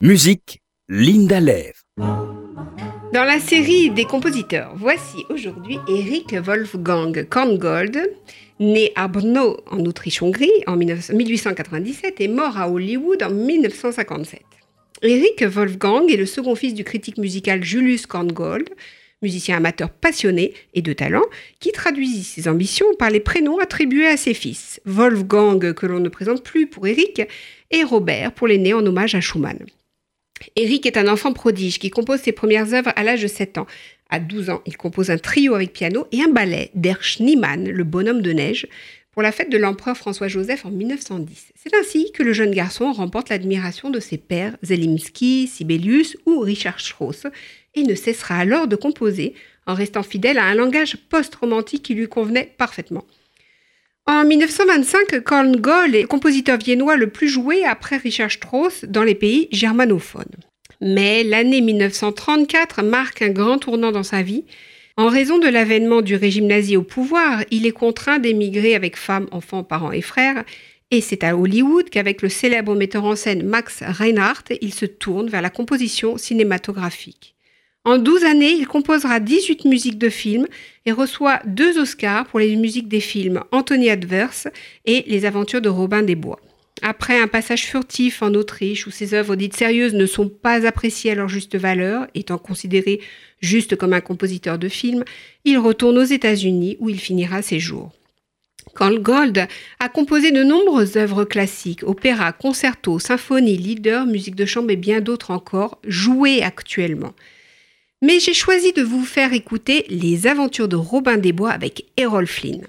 Musique, Linda Lev. Dans la série des compositeurs, voici aujourd'hui Eric Wolfgang Korngold, né à Brno en Autriche-Hongrie en 1897 et mort à Hollywood en 1957. Eric Wolfgang est le second fils du critique musical Julius Korngold, musicien amateur passionné et de talent, qui traduisit ses ambitions par les prénoms attribués à ses fils. Wolfgang, que l'on ne présente plus pour Eric, et Robert pour l'aîné en hommage à Schumann. Eric est un enfant prodige qui compose ses premières œuvres à l'âge de 7 ans. À 12 ans, il compose un trio avec piano et un ballet d'Er Schneemann, le bonhomme de neige, pour la fête de l'empereur François-Joseph en 1910. C'est ainsi que le jeune garçon remporte l'admiration de ses pères Zelimski, Sibelius ou Richard Strauss et ne cessera alors de composer en restant fidèle à un langage post-romantique qui lui convenait parfaitement. En 1925, Korngold est le compositeur viennois le plus joué après Richard Strauss dans les pays germanophones. Mais l'année 1934 marque un grand tournant dans sa vie. En raison de l'avènement du régime nazi au pouvoir, il est contraint d'émigrer avec femme, enfants, parents et frères. Et c'est à Hollywood qu'avec le célèbre metteur en scène Max Reinhardt, il se tourne vers la composition cinématographique. En 12 années, il composera 18 musiques de films et reçoit deux Oscars pour les musiques des films Anthony Adverse et Les Aventures de Robin des Bois. Après un passage furtif en Autriche où ses œuvres dites sérieuses ne sont pas appréciées à leur juste valeur, étant considéré juste comme un compositeur de films, il retourne aux États-Unis où il finira ses jours. Carl Gold a composé de nombreuses œuvres classiques, opéras, concertos, symphonies, leaders, musique de chambre et bien d'autres encore, jouées actuellement. Mais j'ai choisi de vous faire écouter Les aventures de Robin des Bois avec Errol Flynn.